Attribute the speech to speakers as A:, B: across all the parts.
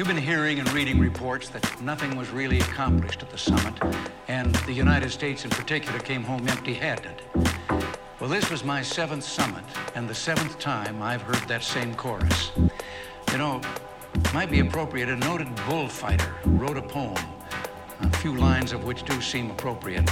A: You've been hearing and reading reports that nothing was really accomplished at the summit, and the United States in particular came home empty-handed. Well, this was my seventh summit, and the seventh time I've heard that same chorus. You know, might be appropriate, a noted bullfighter wrote a poem, a few lines of which do seem appropriate.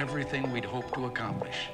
A: Everything we'd hoped to accomplish.